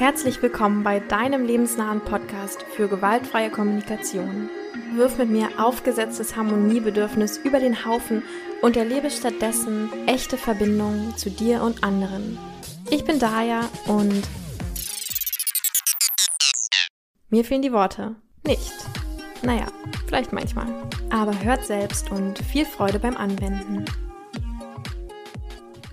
Herzlich willkommen bei deinem lebensnahen Podcast für gewaltfreie Kommunikation. Wirf mit mir aufgesetztes Harmoniebedürfnis über den Haufen und erlebe stattdessen echte Verbindungen zu dir und anderen. Ich bin Daya und mir fehlen die Worte. Nicht. Naja, vielleicht manchmal. Aber hört selbst und viel Freude beim Anwenden.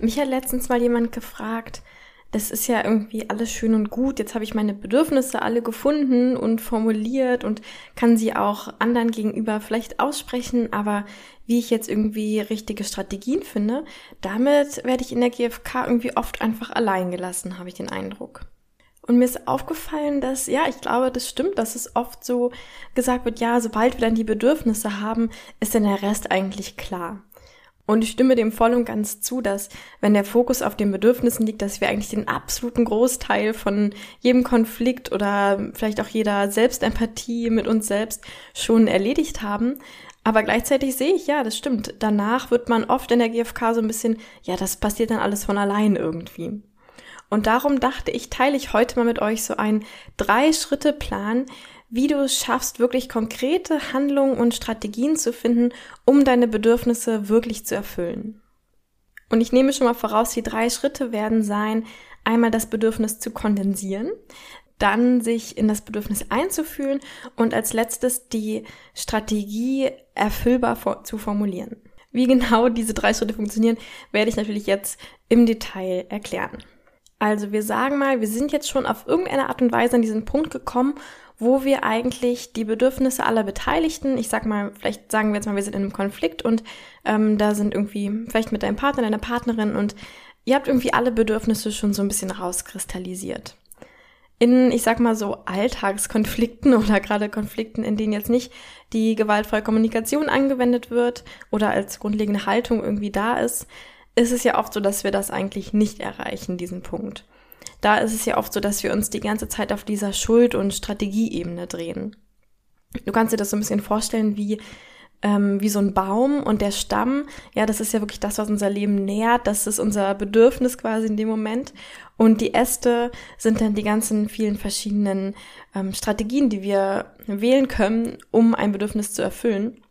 Mich hat letztens mal jemand gefragt, das ist ja irgendwie alles schön und gut. Jetzt habe ich meine Bedürfnisse alle gefunden und formuliert und kann sie auch anderen gegenüber vielleicht aussprechen, aber wie ich jetzt irgendwie richtige Strategien finde, damit werde ich in der GfK irgendwie oft einfach allein gelassen, habe ich den Eindruck. Und mir ist aufgefallen, dass, ja, ich glaube, das stimmt, dass es oft so gesagt wird, ja, sobald wir dann die Bedürfnisse haben, ist dann der Rest eigentlich klar. Und ich stimme dem voll und ganz zu, dass wenn der Fokus auf den Bedürfnissen liegt, dass wir eigentlich den absoluten Großteil von jedem Konflikt oder vielleicht auch jeder Selbstempathie mit uns selbst schon erledigt haben. Aber gleichzeitig sehe ich, ja, das stimmt. Danach wird man oft in der GfK so ein bisschen, ja, das passiert dann alles von allein irgendwie. Und darum dachte ich, teile ich heute mal mit euch so einen Drei-Schritte-Plan, wie du es schaffst, wirklich konkrete Handlungen und Strategien zu finden, um deine Bedürfnisse wirklich zu erfüllen. Und ich nehme schon mal voraus, die drei Schritte werden sein, einmal das Bedürfnis zu kondensieren, dann sich in das Bedürfnis einzufühlen und als letztes die Strategie erfüllbar zu formulieren. Wie genau diese drei Schritte funktionieren, werde ich natürlich jetzt im Detail erklären. Also wir sagen mal, wir sind jetzt schon auf irgendeine Art und Weise an diesen Punkt gekommen, wo wir eigentlich die Bedürfnisse aller Beteiligten, ich sag mal, vielleicht sagen wir jetzt mal, wir sind in einem Konflikt und ähm, da sind irgendwie vielleicht mit deinem Partner, deiner Partnerin und ihr habt irgendwie alle Bedürfnisse schon so ein bisschen rauskristallisiert. In, ich sag mal so, Alltagskonflikten oder gerade Konflikten, in denen jetzt nicht die gewaltfreie Kommunikation angewendet wird oder als grundlegende Haltung irgendwie da ist, ist es ja oft so, dass wir das eigentlich nicht erreichen, diesen Punkt da ist es ja oft so, dass wir uns die ganze Zeit auf dieser Schuld- und Strategieebene drehen. Du kannst dir das so ein bisschen vorstellen wie ähm, wie so ein Baum und der Stamm, ja, das ist ja wirklich das, was unser Leben nährt, das ist unser Bedürfnis quasi in dem Moment. Und die Äste sind dann die ganzen vielen verschiedenen ähm, Strategien, die wir wählen können, um ein Bedürfnis zu erfüllen.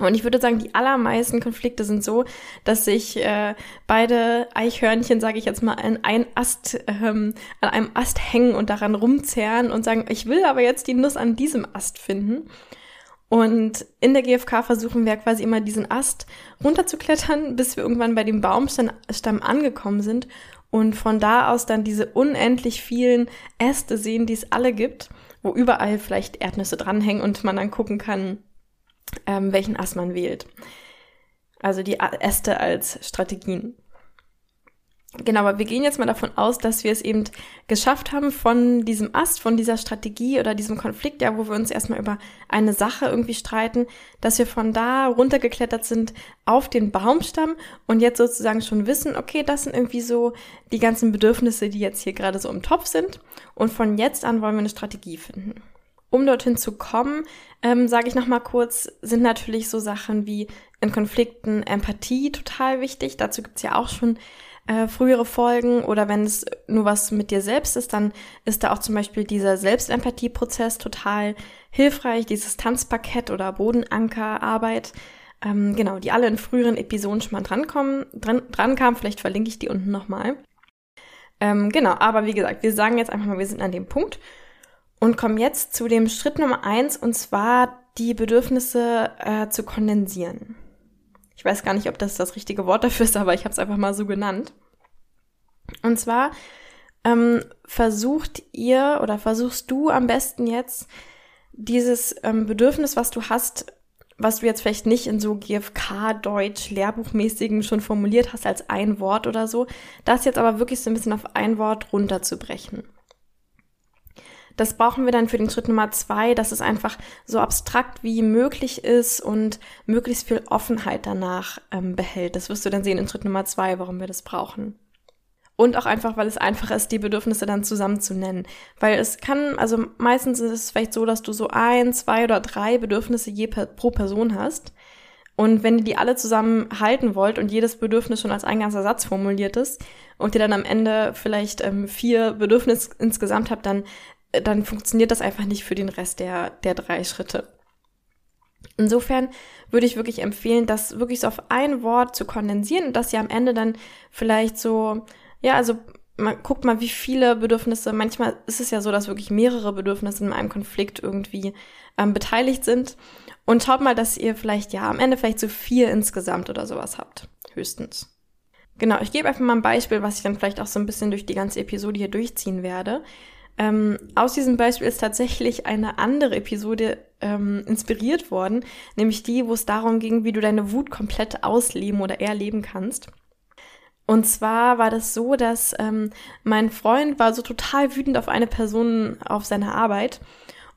Und ich würde sagen, die allermeisten Konflikte sind so, dass sich äh, beide Eichhörnchen, sage ich jetzt mal, an einen Ast, ähm, an einem Ast hängen und daran rumzerren und sagen, ich will aber jetzt die Nuss an diesem Ast finden. Und in der GfK versuchen wir quasi immer diesen Ast runterzuklettern, bis wir irgendwann bei dem Baumstamm angekommen sind und von da aus dann diese unendlich vielen Äste sehen, die es alle gibt, wo überall vielleicht Erdnüsse dranhängen und man dann gucken kann, ähm, welchen Ast man wählt. Also die Äste als Strategien. Genau, aber wir gehen jetzt mal davon aus, dass wir es eben geschafft haben von diesem Ast, von dieser Strategie oder diesem Konflikt, ja, wo wir uns erstmal über eine Sache irgendwie streiten, dass wir von da runtergeklettert sind auf den Baumstamm und jetzt sozusagen schon wissen, okay, das sind irgendwie so die ganzen Bedürfnisse, die jetzt hier gerade so im Topf sind und von jetzt an wollen wir eine Strategie finden. Um dorthin zu kommen, ähm, sage ich noch mal kurz, sind natürlich so Sachen wie in Konflikten Empathie total wichtig. Dazu gibt's ja auch schon äh, frühere Folgen. Oder wenn es nur was mit dir selbst ist, dann ist da auch zum Beispiel dieser Selbstempathie-Prozess total hilfreich. Dieses Tanzparkett oder Bodenankerarbeit. Ähm, genau, die alle in früheren Episoden schon mal drankommen, dran, dran kamen. Vielleicht verlinke ich die unten nochmal. Ähm, genau, aber wie gesagt, wir sagen jetzt einfach mal, wir sind an dem Punkt und kommen jetzt zu dem Schritt Nummer eins, und zwar die Bedürfnisse äh, zu kondensieren. Ich weiß gar nicht, ob das das richtige Wort dafür ist, aber ich habe es einfach mal so genannt. Und zwar ähm, versucht ihr oder versuchst du am besten jetzt dieses ähm, Bedürfnis, was du hast, was du jetzt vielleicht nicht in so GFK-Deutsch, Lehrbuchmäßigen schon formuliert hast als ein Wort oder so, das jetzt aber wirklich so ein bisschen auf ein Wort runterzubrechen. Das brauchen wir dann für den Schritt Nummer zwei, dass es einfach so abstrakt wie möglich ist und möglichst viel Offenheit danach ähm, behält. Das wirst du dann sehen in Schritt Nummer zwei, warum wir das brauchen. Und auch einfach, weil es einfach ist, die Bedürfnisse dann zusammen zu nennen. Weil es kann, also meistens ist es vielleicht so, dass du so ein, zwei oder drei Bedürfnisse je per, pro Person hast. Und wenn ihr die alle zusammen halten wollt und jedes Bedürfnis schon als ein ganzer Satz formuliert ist und ihr dann am Ende vielleicht ähm, vier Bedürfnisse insgesamt habt, dann, dann funktioniert das einfach nicht für den Rest der, der drei Schritte. Insofern würde ich wirklich empfehlen, das wirklich so auf ein Wort zu kondensieren und dass ihr am Ende dann vielleicht so, ja, also man guckt mal, wie viele Bedürfnisse, manchmal ist es ja so, dass wirklich mehrere Bedürfnisse in einem Konflikt irgendwie ähm, beteiligt sind. Und schaut mal, dass ihr vielleicht, ja, am Ende vielleicht so vier insgesamt oder sowas habt. Höchstens. Genau, ich gebe einfach mal ein Beispiel, was ich dann vielleicht auch so ein bisschen durch die ganze Episode hier durchziehen werde. Ähm, aus diesem Beispiel ist tatsächlich eine andere Episode ähm, inspiriert worden, nämlich die, wo es darum ging, wie du deine Wut komplett ausleben oder erleben kannst. Und zwar war das so, dass ähm, mein Freund war so total wütend auf eine Person auf seiner Arbeit.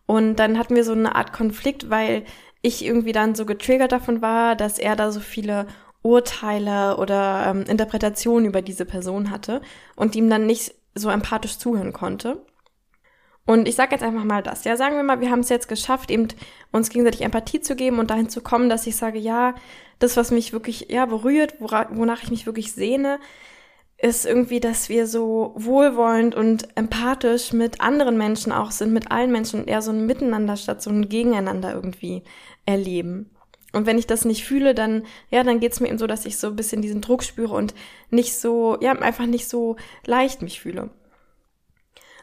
Und dann hatten wir so eine Art Konflikt, weil ich irgendwie dann so getriggert davon war, dass er da so viele Urteile oder ähm, Interpretationen über diese Person hatte und ihm dann nicht so empathisch zuhören konnte. Und ich sage jetzt einfach mal das. Ja, sagen wir mal, wir haben es jetzt geschafft, eben uns gegenseitig Empathie zu geben und dahin zu kommen, dass ich sage, ja, das, was mich wirklich ja berührt, wonach ich mich wirklich sehne, ist irgendwie, dass wir so wohlwollend und empathisch mit anderen Menschen auch sind, mit allen Menschen und eher so ein Miteinander statt so ein Gegeneinander irgendwie erleben. Und wenn ich das nicht fühle, dann, ja, dann geht's mir eben so, dass ich so ein bisschen diesen Druck spüre und nicht so, ja, einfach nicht so leicht mich fühle.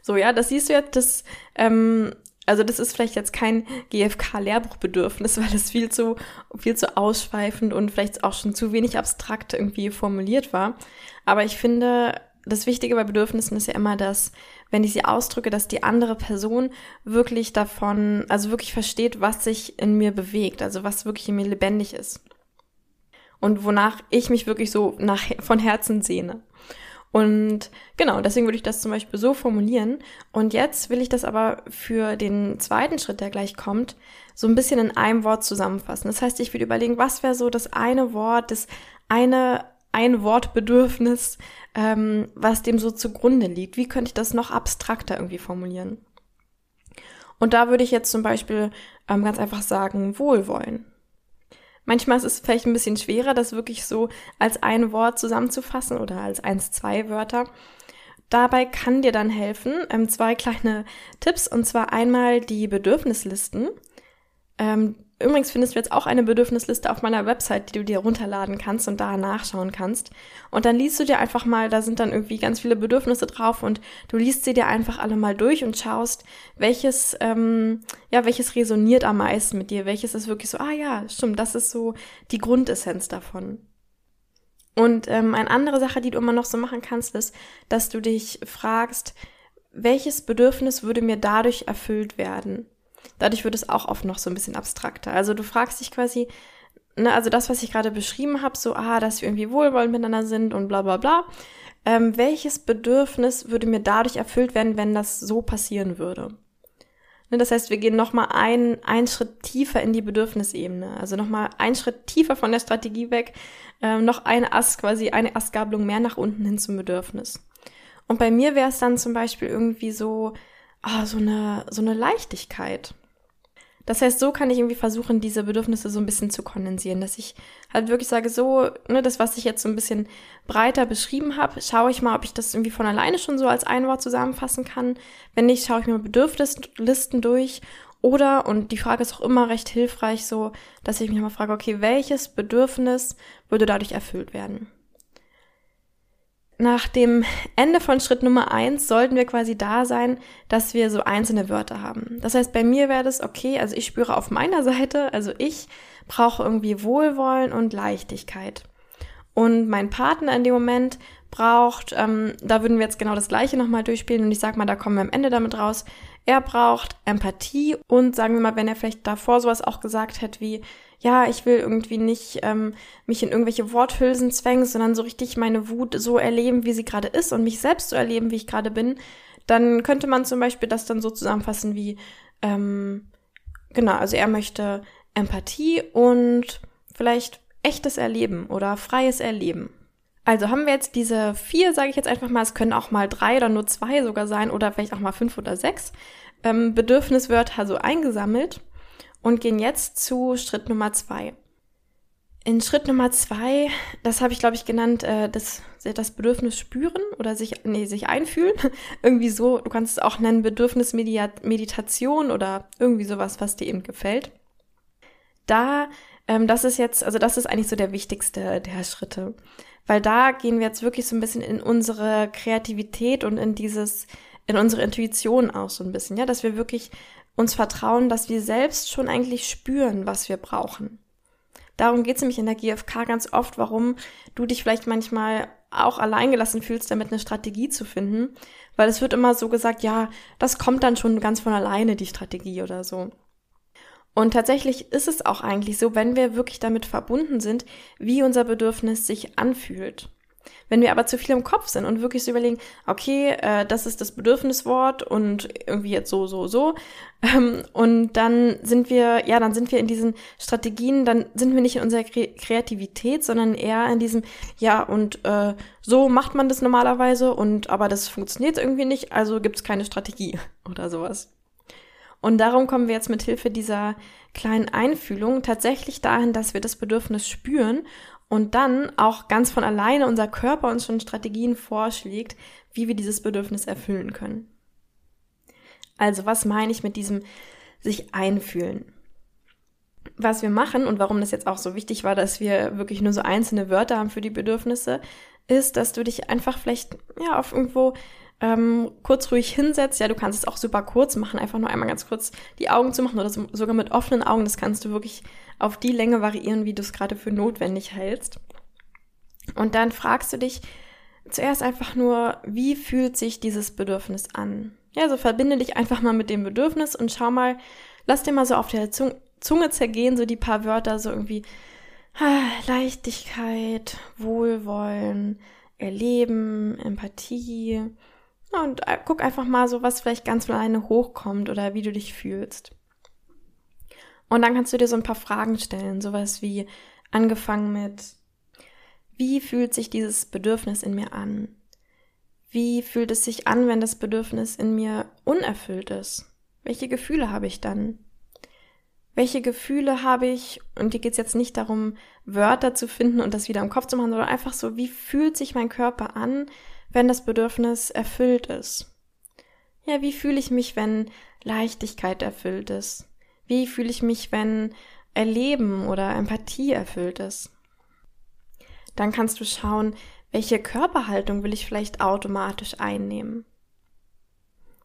So, ja, das siehst du jetzt, das ähm, also das ist vielleicht jetzt kein GFK-Lehrbuchbedürfnis, weil es viel zu, viel zu ausschweifend und vielleicht auch schon zu wenig abstrakt irgendwie formuliert war. Aber ich finde, das Wichtige bei Bedürfnissen ist ja immer, dass, wenn ich sie ausdrücke, dass die andere Person wirklich davon, also wirklich versteht, was sich in mir bewegt, also was wirklich in mir lebendig ist. Und wonach ich mich wirklich so nach, von Herzen sehne. Und genau, deswegen würde ich das zum Beispiel so formulieren. Und jetzt will ich das aber für den zweiten Schritt, der gleich kommt, so ein bisschen in einem Wort zusammenfassen. Das heißt, ich würde überlegen, was wäre so das eine Wort, das eine ein Wortbedürfnis, ähm, was dem so zugrunde liegt. Wie könnte ich das noch abstrakter irgendwie formulieren? Und da würde ich jetzt zum Beispiel ähm, ganz einfach sagen, Wohlwollen. Manchmal ist es vielleicht ein bisschen schwerer, das wirklich so als ein Wort zusammenzufassen oder als eins, zwei Wörter. Dabei kann dir dann helfen ähm, zwei kleine Tipps und zwar einmal die Bedürfnislisten. Ähm, Übrigens findest du jetzt auch eine Bedürfnisliste auf meiner Website, die du dir runterladen kannst und da nachschauen kannst. Und dann liest du dir einfach mal, da sind dann irgendwie ganz viele Bedürfnisse drauf und du liest sie dir einfach alle mal durch und schaust, welches, ähm, ja, welches resoniert am meisten mit dir, welches ist wirklich so, ah ja, stimmt, das ist so die Grundessenz davon. Und ähm, eine andere Sache, die du immer noch so machen kannst, ist, dass du dich fragst, welches Bedürfnis würde mir dadurch erfüllt werden? Dadurch wird es auch oft noch so ein bisschen abstrakter. Also du fragst dich quasi, ne, also das, was ich gerade beschrieben habe, so, ah, dass wir irgendwie wohlwollend miteinander sind und bla bla bla. Ähm, welches Bedürfnis würde mir dadurch erfüllt werden, wenn das so passieren würde? Ne, das heißt, wir gehen nochmal ein, einen Schritt tiefer in die Bedürfnisebene. Also nochmal einen Schritt tiefer von der Strategie weg, ähm, noch eine Ast, quasi eine Astgabelung mehr nach unten hin zum Bedürfnis. Und bei mir wäre es dann zum Beispiel irgendwie so, ah, so eine, so eine Leichtigkeit. Das heißt, so kann ich irgendwie versuchen, diese Bedürfnisse so ein bisschen zu kondensieren, dass ich halt wirklich sage, so, ne, das, was ich jetzt so ein bisschen breiter beschrieben habe, schaue ich mal, ob ich das irgendwie von alleine schon so als ein Wort zusammenfassen kann. Wenn nicht, schaue ich mir Bedürfnislisten durch. Oder, und die Frage ist auch immer recht hilfreich, so, dass ich mich mal frage, okay, welches Bedürfnis würde dadurch erfüllt werden? Nach dem Ende von Schritt Nummer eins sollten wir quasi da sein, dass wir so einzelne Wörter haben. Das heißt, bei mir wäre das okay, also ich spüre auf meiner Seite, also ich brauche irgendwie Wohlwollen und Leichtigkeit. Und mein Partner in dem Moment braucht, ähm, da würden wir jetzt genau das gleiche nochmal durchspielen und ich sag mal, da kommen wir am Ende damit raus, er braucht Empathie und sagen wir mal, wenn er vielleicht davor sowas auch gesagt hätte wie, ja, ich will irgendwie nicht ähm, mich in irgendwelche Worthülsen zwängen, sondern so richtig meine Wut so erleben, wie sie gerade ist und mich selbst so erleben, wie ich gerade bin, dann könnte man zum Beispiel das dann so zusammenfassen wie, ähm, genau, also er möchte Empathie und vielleicht echtes Erleben oder freies Erleben. Also haben wir jetzt diese vier, sage ich jetzt einfach mal, es können auch mal drei oder nur zwei sogar sein oder vielleicht auch mal fünf oder sechs ähm, Bedürfniswörter so eingesammelt und gehen jetzt zu Schritt Nummer zwei. in Schritt Nummer zwei, das habe ich glaube ich genannt, äh, das, das Bedürfnis spüren oder sich, nee, sich einfühlen. irgendwie so, du kannst es auch nennen Bedürfnismeditation oder irgendwie sowas, was dir eben gefällt. Da, ähm, das ist jetzt, also das ist eigentlich so der wichtigste der Schritte. Weil da gehen wir jetzt wirklich so ein bisschen in unsere Kreativität und in dieses, in unsere Intuition auch so ein bisschen, ja, dass wir wirklich uns vertrauen, dass wir selbst schon eigentlich spüren, was wir brauchen. Darum geht es nämlich in der GfK ganz oft, warum du dich vielleicht manchmal auch alleingelassen fühlst, damit eine Strategie zu finden. Weil es wird immer so gesagt, ja, das kommt dann schon ganz von alleine, die Strategie oder so. Und tatsächlich ist es auch eigentlich so, wenn wir wirklich damit verbunden sind, wie unser Bedürfnis sich anfühlt. Wenn wir aber zu viel im Kopf sind und wirklich so überlegen, okay, äh, das ist das Bedürfniswort und irgendwie jetzt so, so, so, ähm, und dann sind wir, ja, dann sind wir in diesen Strategien, dann sind wir nicht in unserer Kre Kreativität, sondern eher in diesem, ja, und äh, so macht man das normalerweise und aber das funktioniert irgendwie nicht, also gibt es keine Strategie oder sowas. Und darum kommen wir jetzt mit Hilfe dieser kleinen Einfühlung tatsächlich dahin, dass wir das Bedürfnis spüren und dann auch ganz von alleine unser Körper uns schon Strategien vorschlägt, wie wir dieses Bedürfnis erfüllen können. Also was meine ich mit diesem sich einfühlen? Was wir machen und warum das jetzt auch so wichtig war, dass wir wirklich nur so einzelne Wörter haben für die Bedürfnisse, ist, dass du dich einfach vielleicht ja auf irgendwo ähm, kurz ruhig hinsetzt. Ja, du kannst es auch super kurz machen, einfach nur einmal ganz kurz die Augen zu machen oder so, sogar mit offenen Augen. Das kannst du wirklich auf die Länge variieren, wie du es gerade für notwendig hältst. Und dann fragst du dich zuerst einfach nur, wie fühlt sich dieses Bedürfnis an? Ja, also verbinde dich einfach mal mit dem Bedürfnis und schau mal, lass dir mal so auf der Zunge zergehen, so die paar Wörter, so irgendwie ah, Leichtigkeit, Wohlwollen, Erleben, Empathie, und äh, guck einfach mal so, was vielleicht ganz von alleine hochkommt oder wie du dich fühlst. Und dann kannst du dir so ein paar Fragen stellen, sowas wie angefangen mit, wie fühlt sich dieses Bedürfnis in mir an? Wie fühlt es sich an, wenn das Bedürfnis in mir unerfüllt ist? Welche Gefühle habe ich dann? Welche Gefühle habe ich, und hier geht es jetzt nicht darum, Wörter zu finden und das wieder im Kopf zu machen, sondern einfach so, wie fühlt sich mein Körper an, wenn das Bedürfnis erfüllt ist? Ja, wie fühle ich mich, wenn Leichtigkeit erfüllt ist? Wie fühle ich mich, wenn Erleben oder Empathie erfüllt ist? Dann kannst du schauen, welche Körperhaltung will ich vielleicht automatisch einnehmen?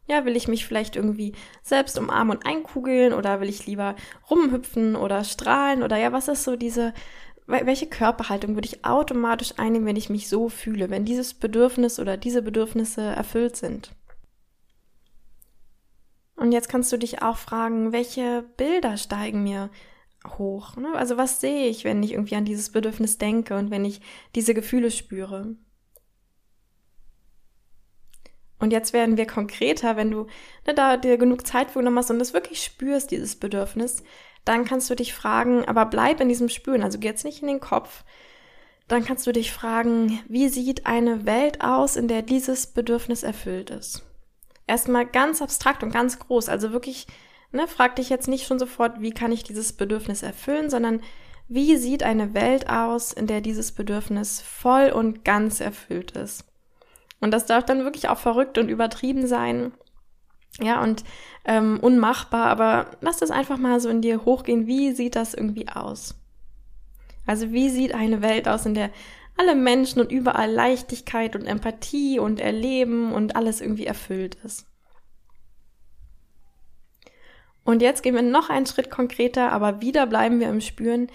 Ja, will ich mich vielleicht irgendwie selbst umarmen und einkugeln oder will ich lieber rumhüpfen oder strahlen oder ja, was ist so diese welche Körperhaltung würde ich automatisch einnehmen, wenn ich mich so fühle, wenn dieses Bedürfnis oder diese Bedürfnisse erfüllt sind? Und jetzt kannst du dich auch fragen, welche Bilder steigen mir hoch? Ne? Also was sehe ich, wenn ich irgendwie an dieses Bedürfnis denke und wenn ich diese Gefühle spüre? Und jetzt werden wir konkreter, wenn du ne, da dir genug Zeit für genommen hast und das wirklich spürst, dieses Bedürfnis, dann kannst du dich fragen, aber bleib in diesem Spüren, also geh jetzt nicht in den Kopf. Dann kannst du dich fragen, wie sieht eine Welt aus, in der dieses Bedürfnis erfüllt ist? Erstmal ganz abstrakt und ganz groß, also wirklich, ne, frag dich jetzt nicht schon sofort, wie kann ich dieses Bedürfnis erfüllen, sondern wie sieht eine Welt aus, in der dieses Bedürfnis voll und ganz erfüllt ist? Und das darf dann wirklich auch verrückt und übertrieben sein. Ja, und ähm, unmachbar, aber lass das einfach mal so in dir hochgehen. Wie sieht das irgendwie aus? Also wie sieht eine Welt aus, in der alle Menschen und überall Leichtigkeit und Empathie und Erleben und alles irgendwie erfüllt ist? Und jetzt gehen wir noch einen Schritt konkreter, aber wieder bleiben wir im Spüren.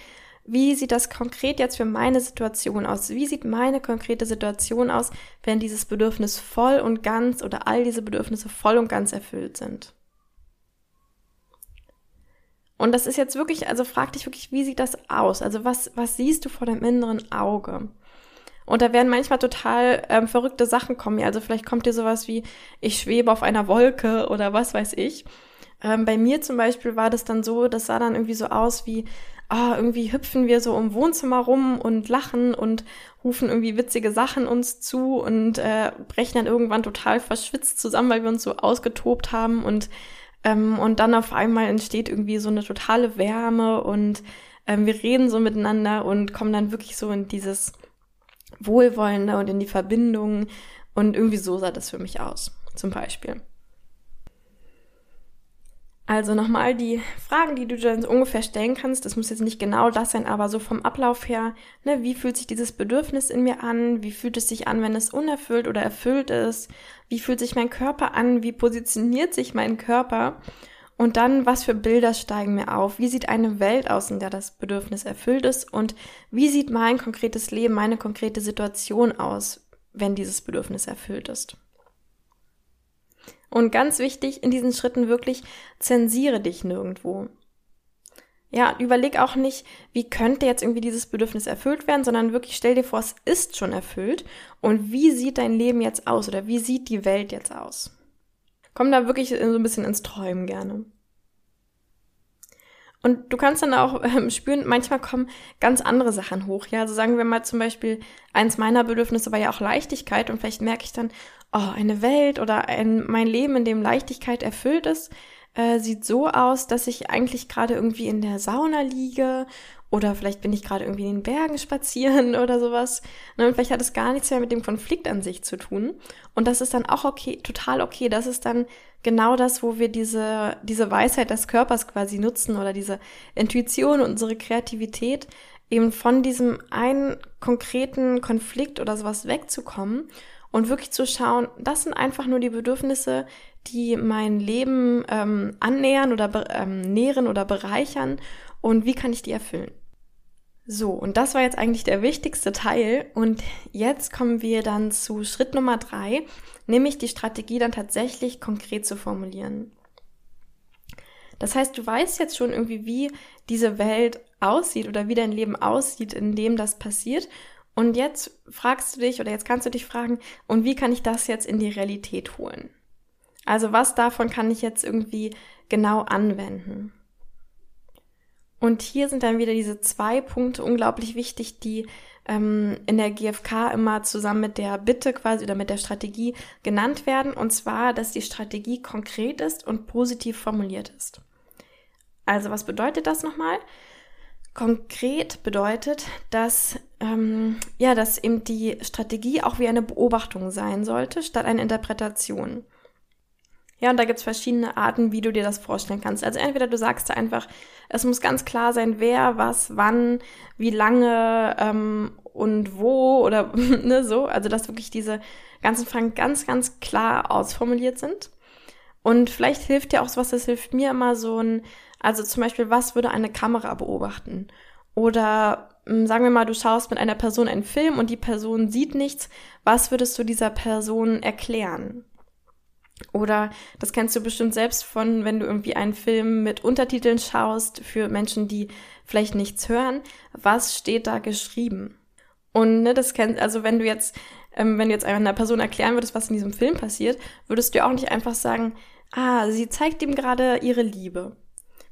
Wie sieht das konkret jetzt für meine Situation aus? Wie sieht meine konkrete Situation aus, wenn dieses Bedürfnis voll und ganz oder all diese Bedürfnisse voll und ganz erfüllt sind? Und das ist jetzt wirklich, also frag dich wirklich, wie sieht das aus? Also was, was siehst du vor deinem inneren Auge? Und da werden manchmal total ähm, verrückte Sachen kommen. Also vielleicht kommt dir sowas wie, ich schwebe auf einer Wolke oder was weiß ich. Ähm, bei mir zum Beispiel war das dann so, das sah dann irgendwie so aus wie, ah, irgendwie hüpfen wir so im Wohnzimmer rum und lachen und rufen irgendwie witzige Sachen uns zu und äh, brechen dann irgendwann total verschwitzt zusammen, weil wir uns so ausgetobt haben und ähm, und dann auf einmal entsteht irgendwie so eine totale Wärme und ähm, wir reden so miteinander und kommen dann wirklich so in dieses Wohlwollende und in die Verbindung. Und irgendwie so sah das für mich aus, zum Beispiel. Also nochmal die Fragen, die du dann so ungefähr stellen kannst. Das muss jetzt nicht genau das sein, aber so vom Ablauf her, ne, wie fühlt sich dieses Bedürfnis in mir an? Wie fühlt es sich an, wenn es unerfüllt oder erfüllt ist? Wie fühlt sich mein Körper an? Wie positioniert sich mein Körper? Und dann, was für Bilder steigen mir auf? Wie sieht eine Welt aus, in der das Bedürfnis erfüllt ist? Und wie sieht mein konkretes Leben, meine konkrete Situation aus, wenn dieses Bedürfnis erfüllt ist? Und ganz wichtig in diesen Schritten wirklich, zensiere dich nirgendwo. Ja, überleg auch nicht, wie könnte jetzt irgendwie dieses Bedürfnis erfüllt werden, sondern wirklich stell dir vor, es ist schon erfüllt und wie sieht dein Leben jetzt aus oder wie sieht die Welt jetzt aus? Komm da wirklich so ein bisschen ins Träumen gerne. Und du kannst dann auch ähm, spüren, manchmal kommen ganz andere Sachen hoch. Ja, also sagen wir mal zum Beispiel, eins meiner Bedürfnisse war ja auch Leichtigkeit und vielleicht merke ich dann, oh, eine Welt oder ein, mein Leben, in dem Leichtigkeit erfüllt ist, äh, sieht so aus, dass ich eigentlich gerade irgendwie in der Sauna liege oder vielleicht bin ich gerade irgendwie in den Bergen spazieren oder sowas. Ne, und vielleicht hat es gar nichts mehr mit dem Konflikt an sich zu tun. Und das ist dann auch okay, total okay. Das ist dann genau das, wo wir diese, diese Weisheit des Körpers quasi nutzen oder diese Intuition, unsere Kreativität, eben von diesem einen konkreten Konflikt oder sowas wegzukommen und wirklich zu schauen, das sind einfach nur die Bedürfnisse, die mein Leben ähm, annähern oder ähm, nähren oder bereichern und wie kann ich die erfüllen. So, und das war jetzt eigentlich der wichtigste Teil. Und jetzt kommen wir dann zu Schritt Nummer drei, nämlich die Strategie dann tatsächlich konkret zu formulieren. Das heißt, du weißt jetzt schon irgendwie, wie diese Welt aussieht oder wie dein Leben aussieht, in dem das passiert. Und jetzt fragst du dich oder jetzt kannst du dich fragen, und wie kann ich das jetzt in die Realität holen? Also was davon kann ich jetzt irgendwie genau anwenden? Und hier sind dann wieder diese zwei Punkte unglaublich wichtig, die ähm, in der GfK immer zusammen mit der Bitte quasi oder mit der Strategie genannt werden. Und zwar, dass die Strategie konkret ist und positiv formuliert ist. Also was bedeutet das nochmal? Konkret bedeutet, dass ähm, ja, dass eben die Strategie auch wie eine Beobachtung sein sollte, statt eine Interpretation. Ja, und da gibt's verschiedene Arten, wie du dir das vorstellen kannst. Also entweder du sagst einfach, es muss ganz klar sein, wer, was, wann, wie lange ähm, und wo oder ne, so. Also dass wirklich diese ganzen Fragen ganz, ganz klar ausformuliert sind. Und vielleicht hilft dir auch was, das hilft mir immer so ein, also zum Beispiel, was würde eine Kamera beobachten? Oder hm, sagen wir mal, du schaust mit einer Person einen Film und die Person sieht nichts. Was würdest du dieser Person erklären? Oder das kennst du bestimmt selbst von, wenn du irgendwie einen Film mit Untertiteln schaust für Menschen, die vielleicht nichts hören. Was steht da geschrieben? Und ne, das kennst, also wenn du jetzt, ähm, wenn du jetzt einer Person erklären würdest, was in diesem Film passiert, würdest du auch nicht einfach sagen, ah, sie zeigt ihm gerade ihre Liebe.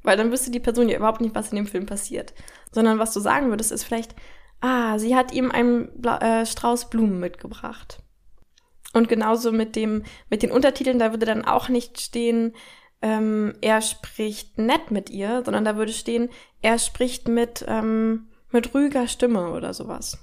Weil dann wüsste die Person ja überhaupt nicht, was in dem Film passiert. Sondern was du sagen würdest, ist vielleicht, ah, sie hat ihm einen Bla äh, Strauß Blumen mitgebracht. Und genauso mit dem, mit den Untertiteln, da würde dann auch nicht stehen, ähm, er spricht nett mit ihr, sondern da würde stehen, er spricht mit, ähm, mit ruhiger Stimme oder sowas.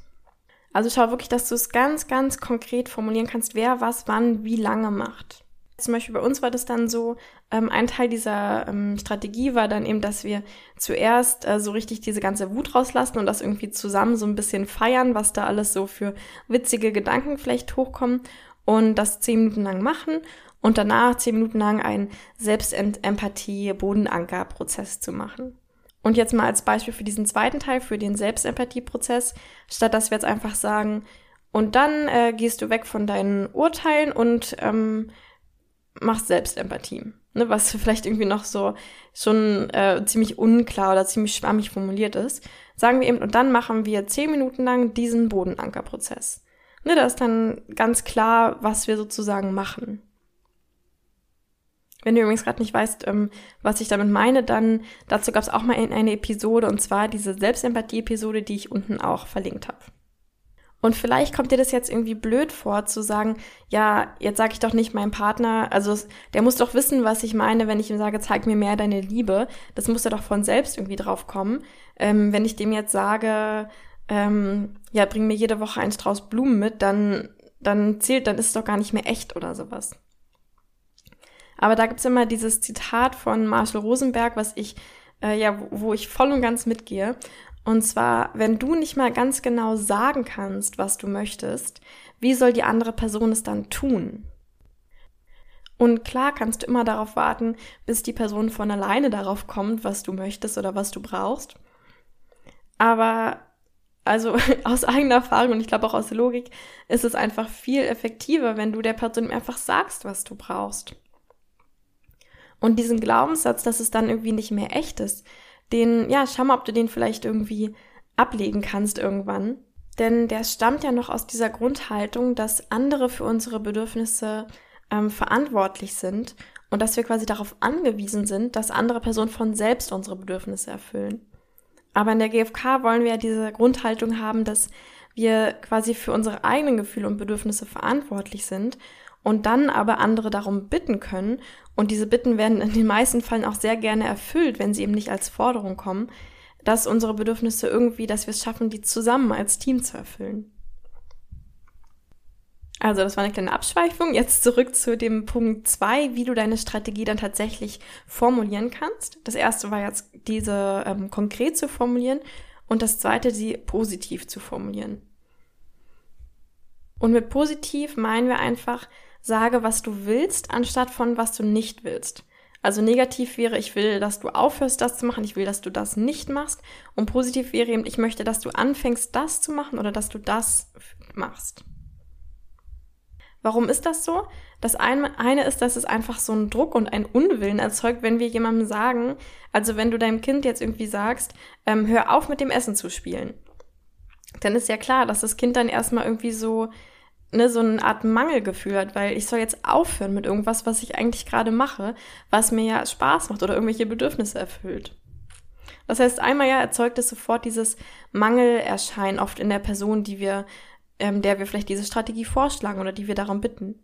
Also schau wirklich, dass du es ganz, ganz konkret formulieren kannst, wer was wann wie lange macht. Zum Beispiel bei uns war das dann so, ähm, ein Teil dieser ähm, Strategie war dann eben, dass wir zuerst äh, so richtig diese ganze Wut rauslassen und das irgendwie zusammen so ein bisschen feiern, was da alles so für witzige Gedanken vielleicht hochkommen und das zehn Minuten lang machen und danach zehn Minuten lang einen Selbstempathie-Bodenanker-Prozess zu machen. Und jetzt mal als Beispiel für diesen zweiten Teil, für den Selbstempathie-Prozess, statt dass wir jetzt einfach sagen, und dann äh, gehst du weg von deinen Urteilen und ähm, machst Selbstempathie. Ne, was vielleicht irgendwie noch so schon äh, ziemlich unklar oder ziemlich schwammig formuliert ist. Sagen wir eben, und dann machen wir zehn Minuten lang diesen Bodenankerprozess. Ne, da ist dann ganz klar, was wir sozusagen machen. Wenn du übrigens gerade nicht weißt, ähm, was ich damit meine, dann dazu gab es auch mal eine Episode und zwar diese Selbstempathie-Episode, die ich unten auch verlinkt habe. Und vielleicht kommt dir das jetzt irgendwie blöd vor, zu sagen, ja, jetzt sage ich doch nicht meinem Partner, also der muss doch wissen, was ich meine, wenn ich ihm sage, zeig mir mehr deine Liebe. Das muss er doch von selbst irgendwie drauf kommen. ähm, wenn ich dem jetzt sage, ähm, ja, bring mir jede Woche einen Strauß Blumen mit, dann, dann zählt, dann ist es doch gar nicht mehr echt oder sowas. Aber da gibt's immer dieses Zitat von Marshall Rosenberg, was ich, äh, ja, wo, wo ich voll und ganz mitgehe. Und zwar, wenn du nicht mal ganz genau sagen kannst, was du möchtest, wie soll die andere Person es dann tun? Und klar kannst du immer darauf warten, bis die Person von alleine darauf kommt, was du möchtest oder was du brauchst. Aber also aus eigener Erfahrung und ich glaube auch aus Logik ist es einfach viel effektiver, wenn du der Person einfach sagst, was du brauchst. Und diesen Glaubenssatz, dass es dann irgendwie nicht mehr echt ist, den, ja, schau mal, ob du den vielleicht irgendwie ablegen kannst irgendwann. Denn der stammt ja noch aus dieser Grundhaltung, dass andere für unsere Bedürfnisse ähm, verantwortlich sind und dass wir quasi darauf angewiesen sind, dass andere Personen von selbst unsere Bedürfnisse erfüllen. Aber in der GfK wollen wir ja diese Grundhaltung haben, dass wir quasi für unsere eigenen Gefühle und Bedürfnisse verantwortlich sind und dann aber andere darum bitten können. Und diese Bitten werden in den meisten Fällen auch sehr gerne erfüllt, wenn sie eben nicht als Forderung kommen, dass unsere Bedürfnisse irgendwie, dass wir es schaffen, die zusammen als Team zu erfüllen. Also das war eine kleine Abschweifung. Jetzt zurück zu dem Punkt zwei, wie du deine Strategie dann tatsächlich formulieren kannst. Das erste war jetzt diese ähm, konkret zu formulieren und das zweite, sie positiv zu formulieren. Und mit positiv meinen wir einfach, sage, was du willst, anstatt von was du nicht willst. Also negativ wäre, ich will, dass du aufhörst, das zu machen, ich will, dass du das nicht machst. Und positiv wäre eben, ich möchte, dass du anfängst, das zu machen oder dass du das machst. Warum ist das so? Das eine, eine ist, dass es einfach so einen Druck und einen Unwillen erzeugt, wenn wir jemandem sagen, also wenn du deinem Kind jetzt irgendwie sagst, ähm, hör auf mit dem Essen zu spielen, dann ist ja klar, dass das Kind dann erstmal irgendwie so, ne, so eine Art Mangelgefühl hat, weil ich soll jetzt aufhören mit irgendwas, was ich eigentlich gerade mache, was mir ja Spaß macht oder irgendwelche Bedürfnisse erfüllt. Das heißt, einmal ja erzeugt es sofort dieses Mangelerscheinen oft in der Person, die wir ähm, der wir vielleicht diese Strategie vorschlagen oder die wir darum bitten.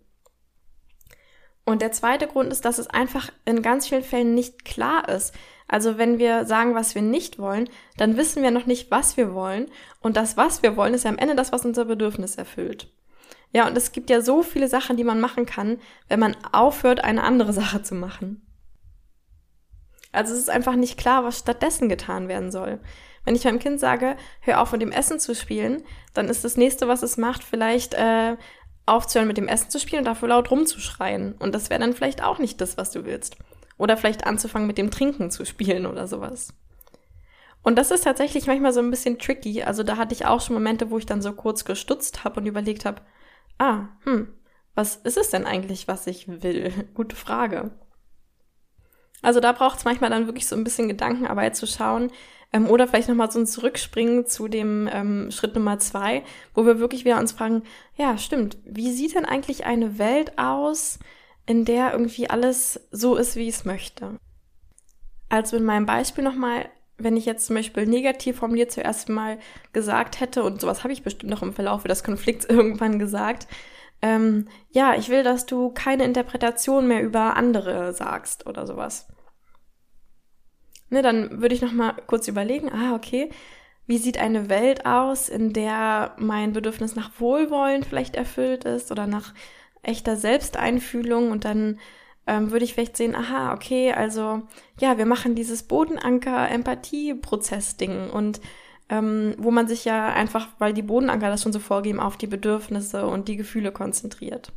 Und der zweite Grund ist, dass es einfach in ganz vielen Fällen nicht klar ist. Also wenn wir sagen, was wir nicht wollen, dann wissen wir noch nicht, was wir wollen. Und das, was wir wollen, ist ja am Ende das, was unser Bedürfnis erfüllt. Ja, und es gibt ja so viele Sachen, die man machen kann, wenn man aufhört, eine andere Sache zu machen. Also es ist einfach nicht klar, was stattdessen getan werden soll. Wenn ich meinem Kind sage, hör auf mit dem Essen zu spielen, dann ist das nächste, was es macht, vielleicht äh, aufzuhören mit dem Essen zu spielen und dafür laut rumzuschreien. Und das wäre dann vielleicht auch nicht das, was du willst. Oder vielleicht anzufangen mit dem Trinken zu spielen oder sowas. Und das ist tatsächlich manchmal so ein bisschen tricky. Also da hatte ich auch schon Momente, wo ich dann so kurz gestutzt habe und überlegt habe, ah, hm, was ist es denn eigentlich, was ich will? Gute Frage. Also da braucht es manchmal dann wirklich so ein bisschen Gedankenarbeit zu schauen, ähm, oder vielleicht nochmal so ein Zurückspringen zu dem ähm, Schritt Nummer zwei, wo wir wirklich wieder uns fragen, ja, stimmt, wie sieht denn eigentlich eine Welt aus, in der irgendwie alles so ist, wie ich es möchte? Also in meinem Beispiel nochmal, wenn ich jetzt zum Beispiel negativ formuliert zuerst mal gesagt hätte, und sowas habe ich bestimmt noch im Verlauf des Konflikts irgendwann gesagt, ähm, ja, ich will, dass du keine Interpretation mehr über andere sagst oder sowas. Ne, dann würde ich noch mal kurz überlegen, ah, okay, wie sieht eine Welt aus, in der mein Bedürfnis nach Wohlwollen vielleicht erfüllt ist oder nach echter Selbsteinfühlung? Und dann ähm, würde ich vielleicht sehen, aha, okay, also ja, wir machen dieses Bodenanker-Empathie-Prozess-Ding und ähm, wo man sich ja einfach, weil die Bodenanker das schon so vorgeben, auf die Bedürfnisse und die Gefühle konzentriert.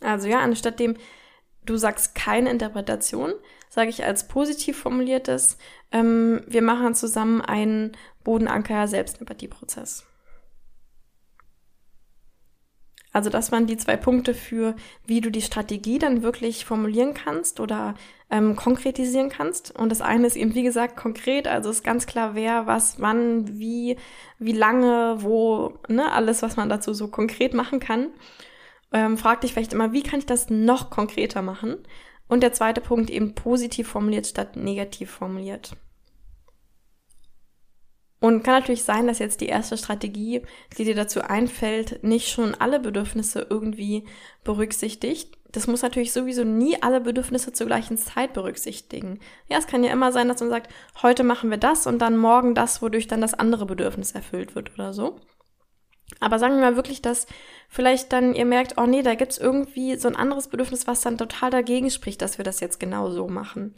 Also ja, anstatt dem du sagst keine Interpretation, sage ich als positiv formuliertes, ähm, wir machen zusammen einen Bodenanker Selbstempathieprozess. Also das waren die zwei Punkte für, wie du die Strategie dann wirklich formulieren kannst oder ähm, konkretisieren kannst. Und das eine ist eben, wie gesagt, konkret, also ist ganz klar, wer, was, wann, wie, wie lange, wo, ne, alles, was man dazu so konkret machen kann ähm, frag dich vielleicht immer, wie kann ich das noch konkreter machen? Und der zweite Punkt eben positiv formuliert statt negativ formuliert. Und kann natürlich sein, dass jetzt die erste Strategie, die dir dazu einfällt, nicht schon alle Bedürfnisse irgendwie berücksichtigt. das muss natürlich sowieso nie alle Bedürfnisse zur gleichen Zeit berücksichtigen. Ja, es kann ja immer sein, dass man sagt, heute machen wir das und dann morgen das, wodurch dann das andere Bedürfnis erfüllt wird oder so. Aber sagen wir mal wirklich, dass vielleicht dann ihr merkt, oh nee, da gibt's irgendwie so ein anderes Bedürfnis, was dann total dagegen spricht, dass wir das jetzt genau so machen.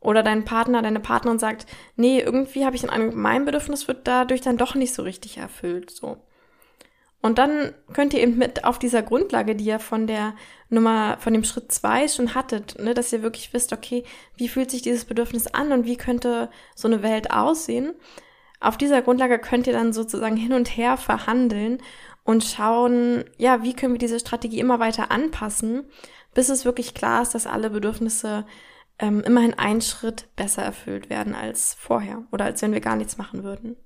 Oder dein Partner, deine Partnerin sagt, nee, irgendwie habe ich Eindruck, mein Bedürfnis wird dadurch dann doch nicht so richtig erfüllt, so. Und dann könnt ihr eben mit auf dieser Grundlage, die ihr von der Nummer, von dem Schritt zwei schon hattet, ne, dass ihr wirklich wisst, okay, wie fühlt sich dieses Bedürfnis an und wie könnte so eine Welt aussehen? Auf dieser Grundlage könnt ihr dann sozusagen hin und her verhandeln und schauen, ja, wie können wir diese Strategie immer weiter anpassen, bis es wirklich klar ist, dass alle Bedürfnisse ähm, immerhin einen Schritt besser erfüllt werden als vorher oder als wenn wir gar nichts machen würden.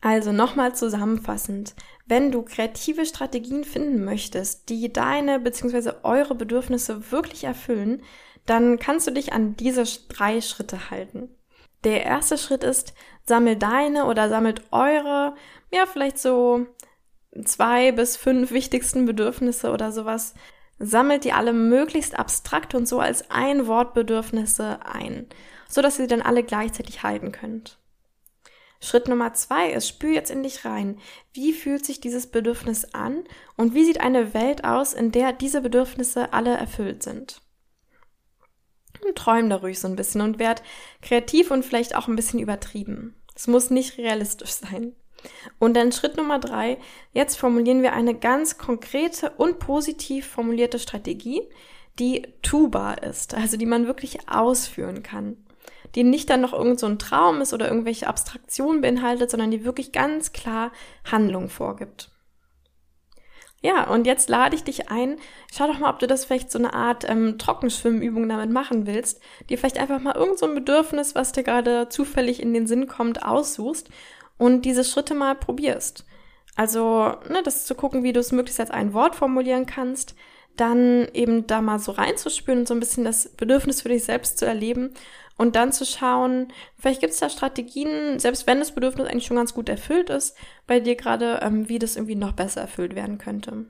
Also nochmal zusammenfassend, wenn du kreative Strategien finden möchtest, die deine bzw. eure Bedürfnisse wirklich erfüllen, dann kannst du dich an diese drei Schritte halten. Der erste Schritt ist, sammel deine oder sammelt eure, ja, vielleicht so zwei bis fünf wichtigsten Bedürfnisse oder sowas. Sammelt die alle möglichst abstrakt und so als ein Wortbedürfnisse ein, so dass ihr dann alle gleichzeitig halten könnt. Schritt Nummer zwei ist, spür jetzt in dich rein. Wie fühlt sich dieses Bedürfnis an und wie sieht eine Welt aus, in der diese Bedürfnisse alle erfüllt sind? Und träum da ruhig so ein bisschen und werd kreativ und vielleicht auch ein bisschen übertrieben. Es muss nicht realistisch sein. Und dann Schritt Nummer drei. Jetzt formulieren wir eine ganz konkrete und positiv formulierte Strategie, die tubar ist, also die man wirklich ausführen kann die nicht dann noch irgend so Traum ist oder irgendwelche Abstraktionen beinhaltet, sondern die wirklich ganz klar Handlung vorgibt. Ja, und jetzt lade ich dich ein, schau doch mal, ob du das vielleicht so eine Art ähm, Trockenschwimmübung damit machen willst, dir vielleicht einfach mal irgend so Bedürfnis, was dir gerade zufällig in den Sinn kommt, aussuchst und diese Schritte mal probierst. Also, ne, das zu gucken, wie du es möglichst als ein Wort formulieren kannst, dann eben da mal so reinzuspüren und so ein bisschen das Bedürfnis für dich selbst zu erleben und dann zu schauen, vielleicht gibt es da Strategien, selbst wenn das Bedürfnis eigentlich schon ganz gut erfüllt ist, bei dir gerade, ähm, wie das irgendwie noch besser erfüllt werden könnte.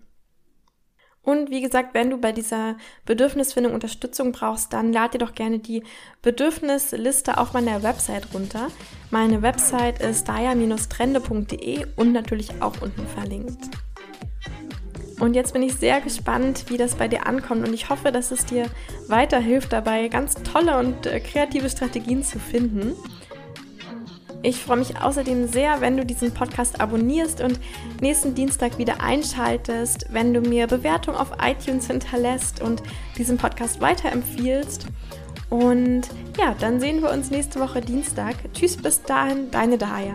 Und wie gesagt, wenn du bei dieser Bedürfnisfindung Unterstützung brauchst, dann lad dir doch gerne die Bedürfnisliste auf meiner Website runter. Meine Website ist daya-trende.de und natürlich auch unten verlinkt. Und jetzt bin ich sehr gespannt, wie das bei dir ankommt und ich hoffe, dass es dir weiterhilft dabei, ganz tolle und äh, kreative Strategien zu finden. Ich freue mich außerdem sehr, wenn du diesen Podcast abonnierst und nächsten Dienstag wieder einschaltest, wenn du mir Bewertung auf iTunes hinterlässt und diesen Podcast weiterempfiehlst. Und ja, dann sehen wir uns nächste Woche Dienstag. Tschüss, bis dahin, deine Daya.